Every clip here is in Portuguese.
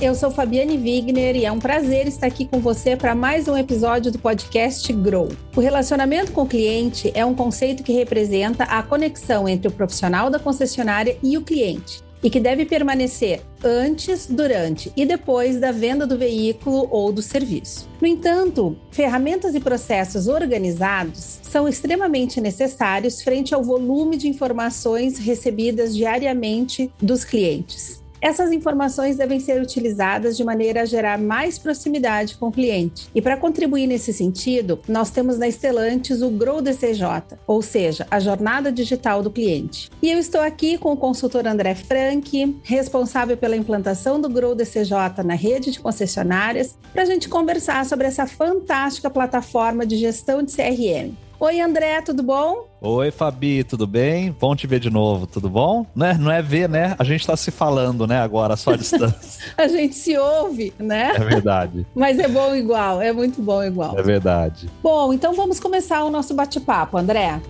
eu sou Fabiane Wigner e é um prazer estar aqui com você para mais um episódio do podcast Grow. O relacionamento com o cliente é um conceito que representa a conexão entre o profissional da concessionária e o cliente e que deve permanecer antes, durante e depois da venda do veículo ou do serviço. No entanto, ferramentas e processos organizados são extremamente necessários frente ao volume de informações recebidas diariamente dos clientes. Essas informações devem ser utilizadas de maneira a gerar mais proximidade com o cliente. E para contribuir nesse sentido, nós temos na Estelantes o Grow DCJ, ou seja, a jornada digital do cliente. E eu estou aqui com o consultor André Frank, responsável pela implantação do Grow DCJ na rede de concessionárias, para a gente conversar sobre essa fantástica plataforma de gestão de CRM. Oi, André, tudo bom? Oi, Fabi, tudo bem? Bom te ver de novo, tudo bom? Não é, não é ver, né? A gente tá se falando, né, agora, só a distância. a gente se ouve, né? É verdade. Mas é bom igual, é muito bom igual. É verdade. Bom, então vamos começar o nosso bate-papo, André.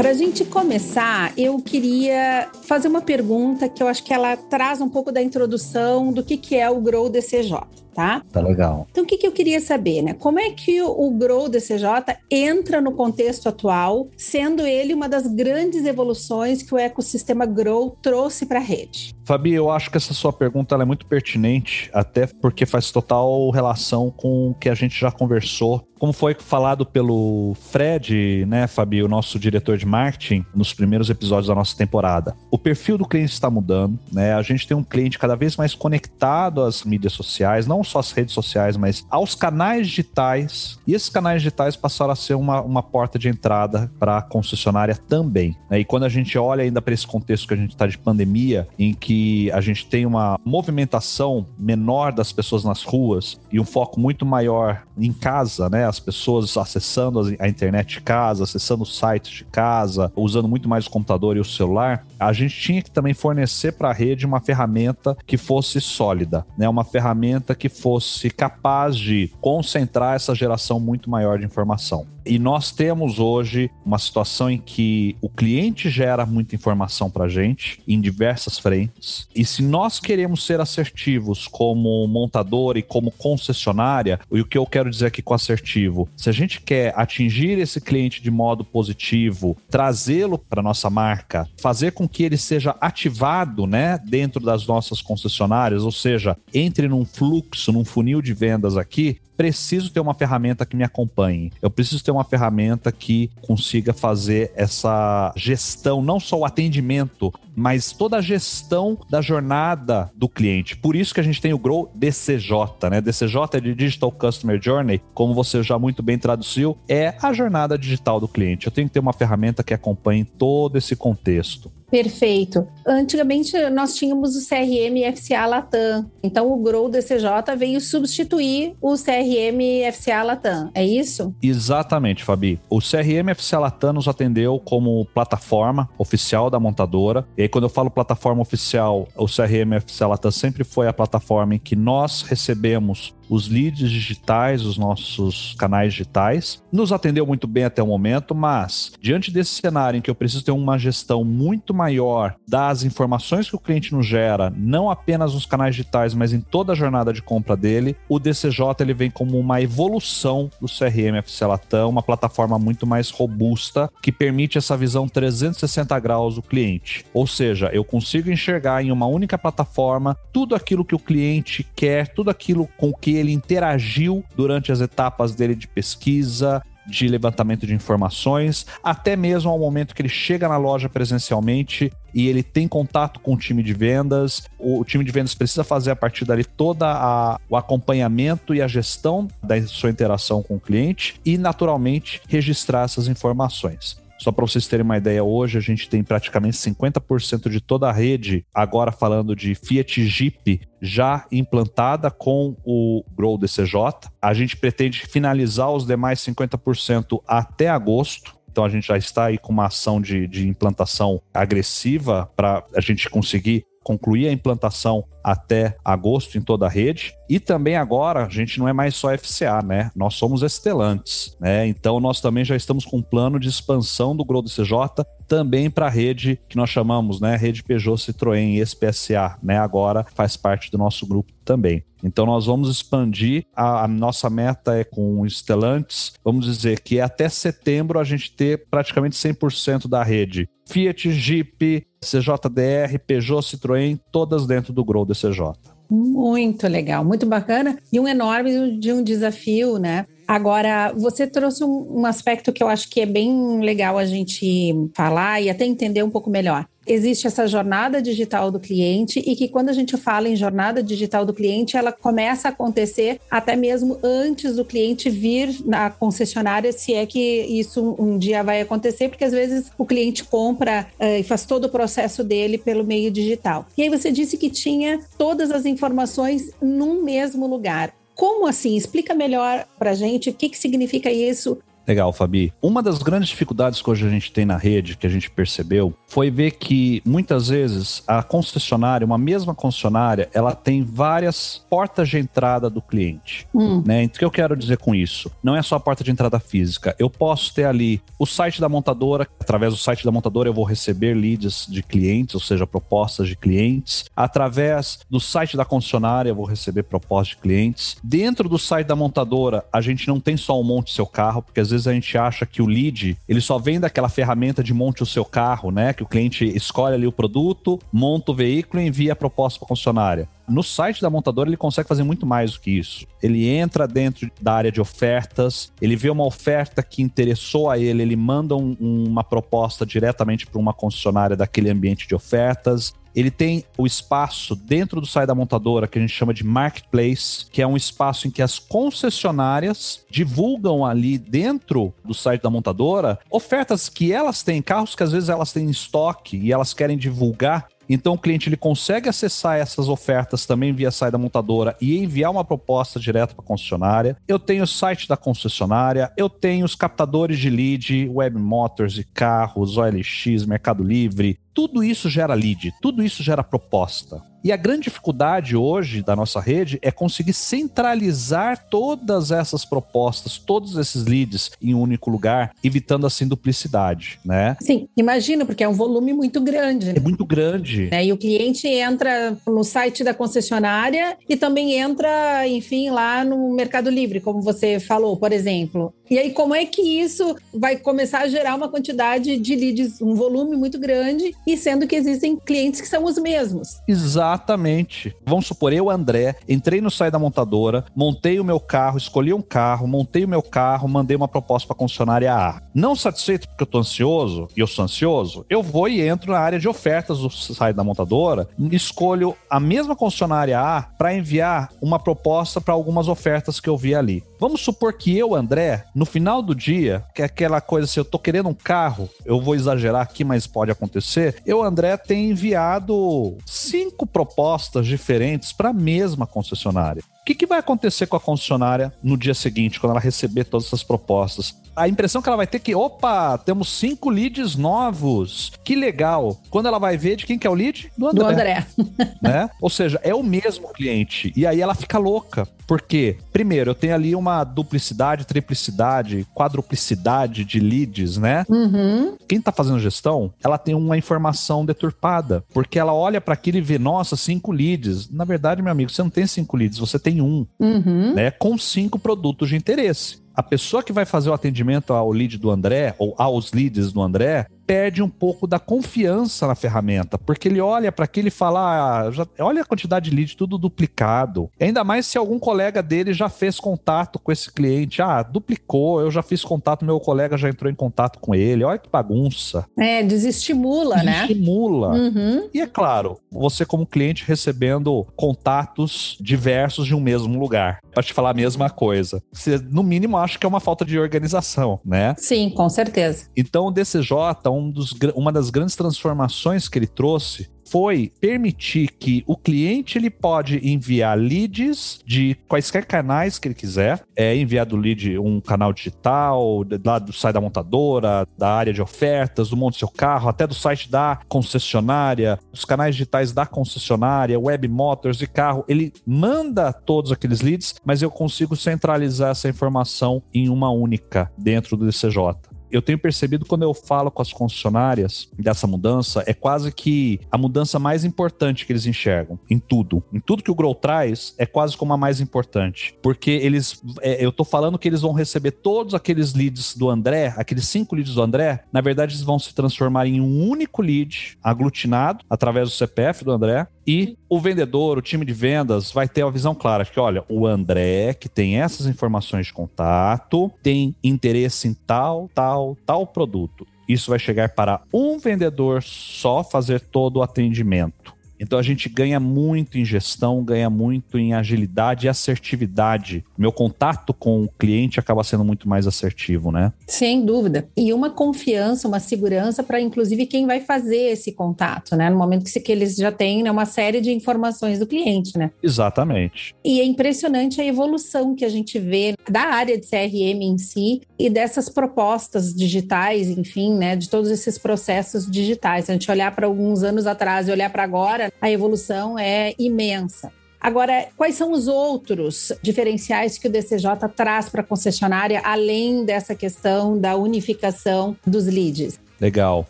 Para a gente começar, eu queria fazer uma pergunta que eu acho que ela traz um pouco da introdução do que, que é o Grow DCJ tá? Tá legal. Então, o que, que eu queria saber, né? Como é que o Grow DCJ entra no contexto atual, sendo ele uma das grandes evoluções que o ecossistema Grow trouxe para a rede? Fabi, eu acho que essa sua pergunta é muito pertinente, até porque faz total relação com o que a gente já conversou como foi falado pelo Fred, né, Fabi, o nosso diretor de marketing, nos primeiros episódios da nossa temporada. O perfil do cliente está mudando, né? A gente tem um cliente cada vez mais conectado às mídias sociais, não só às redes sociais, mas aos canais digitais. E esses canais digitais passaram a ser uma, uma porta de entrada para a concessionária também. Né? E quando a gente olha ainda para esse contexto que a gente está de pandemia, em que a gente tem uma movimentação menor das pessoas nas ruas e um foco muito maior em casa, né? as pessoas acessando a internet de casa, acessando os sites de casa, usando muito mais o computador e o celular, a gente tinha que também fornecer para a rede uma ferramenta que fosse sólida, né? Uma ferramenta que fosse capaz de concentrar essa geração muito maior de informação. E nós temos hoje uma situação em que o cliente gera muita informação para a gente em diversas frentes. E se nós queremos ser assertivos como montador e como concessionária, e o que eu quero dizer aqui com assertivo, se a gente quer atingir esse cliente de modo positivo, trazê-lo para nossa marca, fazer com que ele seja ativado, né, dentro das nossas concessionárias, ou seja, entre num fluxo, num funil de vendas aqui, preciso ter uma ferramenta que me acompanhe. Eu preciso ter uma ferramenta que consiga fazer essa gestão, não só o atendimento, mas toda a gestão da jornada do cliente. Por isso que a gente tem o Grow DCJ, né? DCJ é de Digital Customer Journey, como você já muito bem traduziu, é a jornada digital do cliente. Eu tenho que ter uma ferramenta que acompanhe todo esse contexto. Perfeito. Antigamente nós tínhamos o CRM FCA Latam. Então o Grow DCJ veio substituir o CRM FCA Latam. É isso? Exatamente, Fabi. O CRM FCA Latam nos atendeu como plataforma oficial da montadora. E aí quando eu falo plataforma oficial, o CRM FCA Latam sempre foi a plataforma em que nós recebemos os leads digitais, os nossos canais digitais. Nos atendeu muito bem até o momento, mas diante desse cenário em que eu preciso ter uma gestão muito maior das informações que o cliente nos gera, não apenas nos canais digitais, mas em toda a jornada de compra dele, o DCJ ele vem como uma evolução do CRM FC Latam, uma plataforma muito mais robusta que permite essa visão 360 graus do cliente. Ou seja, eu consigo enxergar em uma única plataforma tudo aquilo que o cliente quer, tudo aquilo com que ele interagiu durante as etapas dele de pesquisa, de levantamento de informações, até mesmo ao momento que ele chega na loja presencialmente e ele tem contato com o time de vendas. O, time de vendas precisa fazer a partir dali toda a, o acompanhamento e a gestão da sua interação com o cliente e, naturalmente, registrar essas informações. Só para vocês terem uma ideia, hoje a gente tem praticamente 50% de toda a rede, agora falando de Fiat Jeep, já implantada com o Grow DCJ. A gente pretende finalizar os demais 50% até agosto. Então a gente já está aí com uma ação de, de implantação agressiva para a gente conseguir concluir a implantação até agosto em toda a rede. E também agora a gente não é mais só FCA, né? Nós somos estelantes, né? Então nós também já estamos com um plano de expansão do Grow CJ também para a rede que nós chamamos, né, rede Peugeot Citroën e SPSA, né? Agora faz parte do nosso grupo também. Então nós vamos expandir, a, a, nossa meta é com estelantes, vamos dizer que até setembro a gente ter praticamente 100% da rede. Fiat, Jeep, CJDR, Peugeot, Citroën, todas dentro do Grow DCJ. Muito legal, muito bacana e um enorme de um desafio, né? Agora, você trouxe um, um, aspecto que eu acho que é bem legal a gente falar e até entender um pouco melhor. Existe essa jornada digital do cliente e que quando a gente fala em jornada digital do cliente, ela começa a acontecer até mesmo antes do cliente vir na concessionária, se é que isso um dia vai acontecer, porque às vezes o cliente compra uh, e faz todo o processo dele pelo meio digital. E aí você disse que tinha todas as informações num mesmo lugar. Como assim? Explica melhor para gente o que, que significa isso Legal, Fabi. Uma das grandes dificuldades que hoje a gente tem na rede, que a gente percebeu, foi ver que muitas vezes a concessionária, uma mesma concessionária, ela tem várias portas de entrada do cliente. Hum. Né? Então, o que eu quero dizer com isso? Não é só a porta de entrada física. Eu posso ter ali o site da montadora, através do site da montadora eu vou receber leads de clientes, ou seja, propostas de clientes. Através do site da concessionária eu vou receber propostas de clientes. Dentro do site da montadora, a gente não tem só um monte seu carro, porque às vezes vezes a gente acha que o lead, ele só vem daquela ferramenta de monte o seu carro, né? Que o cliente escolhe ali o produto, monta o veículo e envia a proposta para a concessionária. No site da montadora ele consegue fazer muito mais do que isso. Ele entra dentro da área de ofertas, ele vê uma oferta que interessou a ele, ele manda um, uma proposta diretamente para uma concessionária daquele ambiente de ofertas ele tem o espaço dentro do site da montadora que a gente chama de marketplace, que é um espaço em que as concessionárias divulgam ali dentro do site da montadora ofertas que elas têm, carros que às vezes elas têm em estoque e elas querem divulgar então o cliente ele consegue acessar essas ofertas também via site da montadora e enviar uma proposta direto para a concessionária. Eu tenho o site da concessionária, eu tenho os captadores de lead, Web Motors e carros, OLX, Mercado Livre, tudo isso gera lead, tudo isso gera proposta. E a grande dificuldade hoje da nossa rede é conseguir centralizar todas essas propostas, todos esses leads em um único lugar, evitando assim duplicidade, né? Sim, imagina, porque é um volume muito grande. Né? É muito grande. É, e o cliente entra no site da concessionária e também entra, enfim, lá no Mercado Livre, como você falou, por exemplo. E aí, como é que isso vai começar a gerar uma quantidade de leads, um volume muito grande, e sendo que existem clientes que são os mesmos? Exatamente. Vamos supor, eu, André, entrei no site da montadora, montei o meu carro, escolhi um carro, montei o meu carro, mandei uma proposta para a concessionária A. Não satisfeito porque eu tô ansioso, e eu sou ansioso, eu vou e entro na área de ofertas do site da montadora, escolho a mesma concessionária A para enviar uma proposta para algumas ofertas que eu vi ali. Vamos supor que eu, André, no final do dia, que é aquela coisa assim, eu tô querendo um carro, eu vou exagerar aqui, mas pode acontecer. Eu, André, tenho enviado cinco propostas diferentes para a mesma concessionária. O que, que, vai acontecer com a concessionária no dia seguinte, quando ela receber todas essas propostas? A impressão que ela vai ter é que, opa, temos cinco leads novos. Que legal. Quando ela vai ver de quem que é o lead? Do André. Do André. né? Ou seja, é o mesmo cliente. E aí ela fica louca. Porque, primeiro, eu tenho ali uma duplicidade, triplicidade, quadruplicidade de leads, né? Uhum. Quem tá fazendo gestão, ela tem uma informação deturpada. Porque ela olha para aquilo e vê, nossa, cinco leads. Na verdade, meu amigo, você não tem cinco leads, você tem um, uhum. né? Com cinco produtos de interesse a pessoa que vai fazer o atendimento ao lead do André, ou aos leads do André, perde um pouco da confiança na ferramenta, porque ele olha para aquilo e fala: ah, já, olha a quantidade de lead tudo duplicado. Ainda mais se algum colega dele já fez contato com esse cliente. Ah, duplicou, eu já fiz contato, meu colega já entrou em contato com ele. Olha que bagunça. É, desestimula, né? Desestimula. Uhum. E é claro, você como cliente recebendo contatos diversos de um mesmo lugar. Para te falar a mesma coisa. Você, no mínimo, acha que é uma falta de organização, né? Sim, com certeza. Então, o DCJ, um um dos, uma das grandes transformações que ele trouxe foi permitir que o cliente ele pode enviar leads de quaisquer canais que ele quiser. É enviar do lead um canal digital, lá do site da montadora, da área de ofertas, do monte do seu carro, até do site da concessionária, dos canais digitais da concessionária, web motors e carro. Ele manda todos aqueles leads, mas eu consigo centralizar essa informação em uma única dentro do DCJ eu tenho percebido quando eu falo com as concessionárias dessa mudança, é quase que a mudança mais importante que eles enxergam em tudo. Em tudo que o Grow traz, é quase como a mais importante. Porque eles, é, eu tô falando que eles vão receber todos aqueles leads do André, aqueles cinco leads do André, na verdade eles vão se transformar em um único lead aglutinado através do CPF do André, e o vendedor, o time de vendas, vai ter a visão clara que, olha, o André, que tem essas informações de contato, tem interesse em tal, tal, tal produto. Isso vai chegar para um vendedor só fazer todo o atendimento. Então a gente ganha muito em gestão, ganha muito em agilidade e assertividade. Meu contato com o cliente acaba sendo muito mais assertivo, né? Sem dúvida. E uma confiança, uma segurança para inclusive quem vai fazer esse contato, né? No momento que, que eles já têm né, uma série de informações do cliente, né? Exatamente. E é impressionante a evolução que a gente vê da área de CRM em si e dessas propostas digitais, enfim, né? De todos esses processos digitais. Se a gente olhar para alguns anos atrás e olhar para agora, a evolução é imensa. Agora, quais são os outros diferenciais que o DCJ traz para a concessionária, além dessa questão da unificação dos leads? Legal.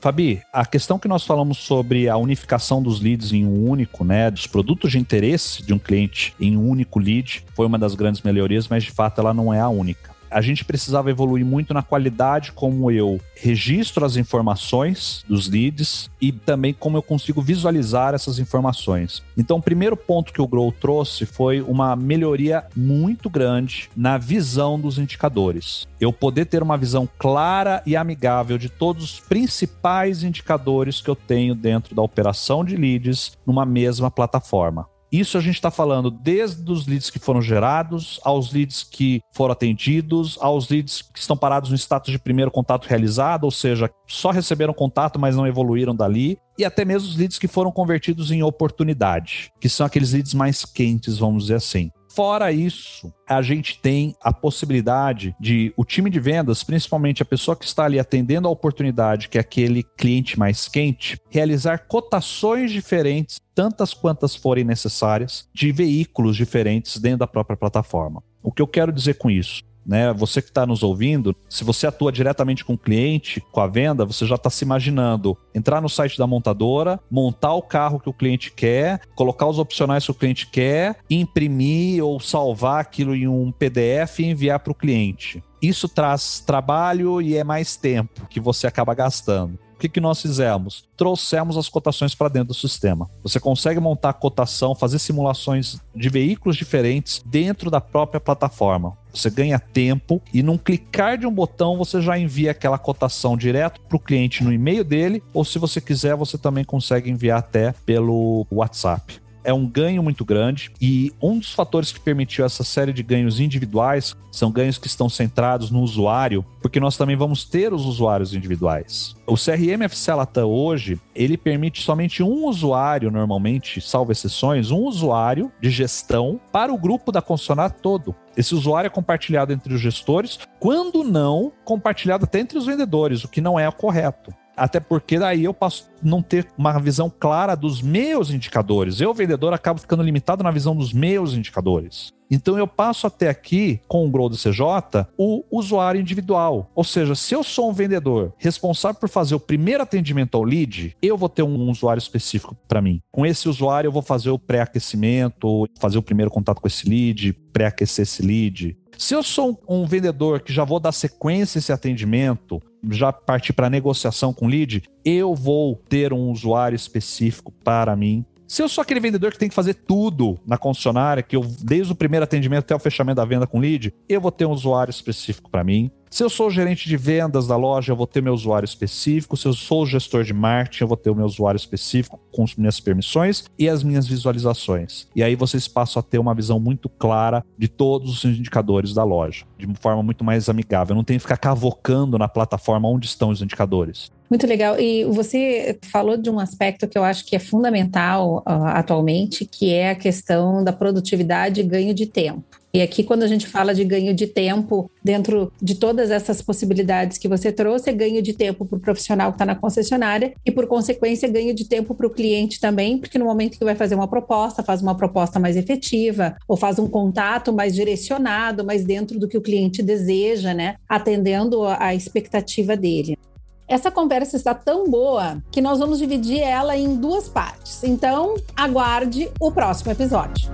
Fabi, a questão que nós falamos sobre a unificação dos leads em um único, né, dos produtos de interesse de um cliente em um único lead, foi uma das grandes melhorias, mas de fato ela não é a única a gente precisava evoluir muito na qualidade como eu registro as informações dos leads e também como eu consigo visualizar essas informações. Então, o primeiro ponto que o Grow trouxe foi uma melhoria muito grande na visão dos indicadores. Eu poder ter uma visão clara e amigável de todos os principais indicadores que eu tenho dentro da operação de leads numa mesma plataforma. Isso a gente está falando desde os leads que foram gerados, aos leads que foram atendidos, aos leads que estão parados no status de primeiro contato realizado, ou seja, só receberam contato, mas não evoluíram dali, e até mesmo os leads que foram convertidos em oportunidade, que são aqueles leads mais quentes, vamos dizer assim. Fora isso, a gente tem a possibilidade de o time de vendas, principalmente a pessoa que está ali atendendo a oportunidade, que é aquele cliente mais quente, realizar cotações diferentes, tantas quantas forem necessárias, de veículos diferentes dentro da própria plataforma. O que eu quero dizer com isso? Né? Você que está nos ouvindo, se você atua diretamente com o cliente, com a venda, você já está se imaginando entrar no site da montadora, montar o carro que o cliente quer, colocar os opcionais que o cliente quer, imprimir ou salvar aquilo em um PDF e enviar para o cliente. Isso traz trabalho e é mais tempo que você acaba gastando que, que nós fizemos? Trouxemos as cotações para dentro do sistema. Você consegue montar cotação, fazer simulações de veículos diferentes dentro da própria plataforma. Você ganha tempo e num clicar de um botão você já envia aquela cotação direto para o cliente no e-mail dele, ou se você quiser, você também consegue enviar até pelo WhatsApp é um ganho muito grande e um dos fatores que permitiu essa série de ganhos individuais são ganhos que estão centrados no usuário, porque nós também vamos ter os usuários individuais. O CRM FC hoje, ele permite somente um usuário, normalmente, salvo exceções, um usuário de gestão para o grupo da concessionária todo. Esse usuário é compartilhado entre os gestores, quando não, compartilhado até entre os vendedores, o que não é o correto. Até porque daí eu posso não ter uma visão clara dos meus indicadores. Eu, vendedor, acabo ficando limitado na visão dos meus indicadores. Então eu passo até aqui, com o Grow do CJ, o usuário individual. Ou seja, se eu sou um vendedor responsável por fazer o primeiro atendimento ao lead, eu vou ter um usuário específico para mim. Com esse usuário, eu vou fazer o pré-aquecimento, fazer o primeiro contato com esse lead, pré-aquecer esse lead. Se eu sou um vendedor que já vou dar sequência a esse atendimento, já partir para negociação com lead, eu vou ter um usuário específico para mim. Se eu sou aquele vendedor que tem que fazer tudo na concessionária, que eu desde o primeiro atendimento até o fechamento da venda com lead, eu vou ter um usuário específico para mim. Se eu sou gerente de vendas da loja, eu vou ter meu usuário específico. Se eu sou gestor de marketing, eu vou ter o meu usuário específico com as minhas permissões e as minhas visualizações. E aí vocês passam a ter uma visão muito clara de todos os indicadores da loja, de uma forma muito mais amigável. Eu não tenho que ficar cavocando na plataforma onde estão os indicadores. Muito legal. E você falou de um aspecto que eu acho que é fundamental uh, atualmente, que é a questão da produtividade e ganho de tempo. E aqui, quando a gente fala de ganho de tempo, dentro de todas essas possibilidades que você trouxe, é ganho de tempo para o profissional que está na concessionária e, por consequência, ganho de tempo para o cliente também, porque no momento que vai fazer uma proposta, faz uma proposta mais efetiva ou faz um contato mais direcionado, mais dentro do que o cliente deseja, né? Atendendo a expectativa dele. Essa conversa está tão boa que nós vamos dividir ela em duas partes. Então, aguarde o próximo episódio.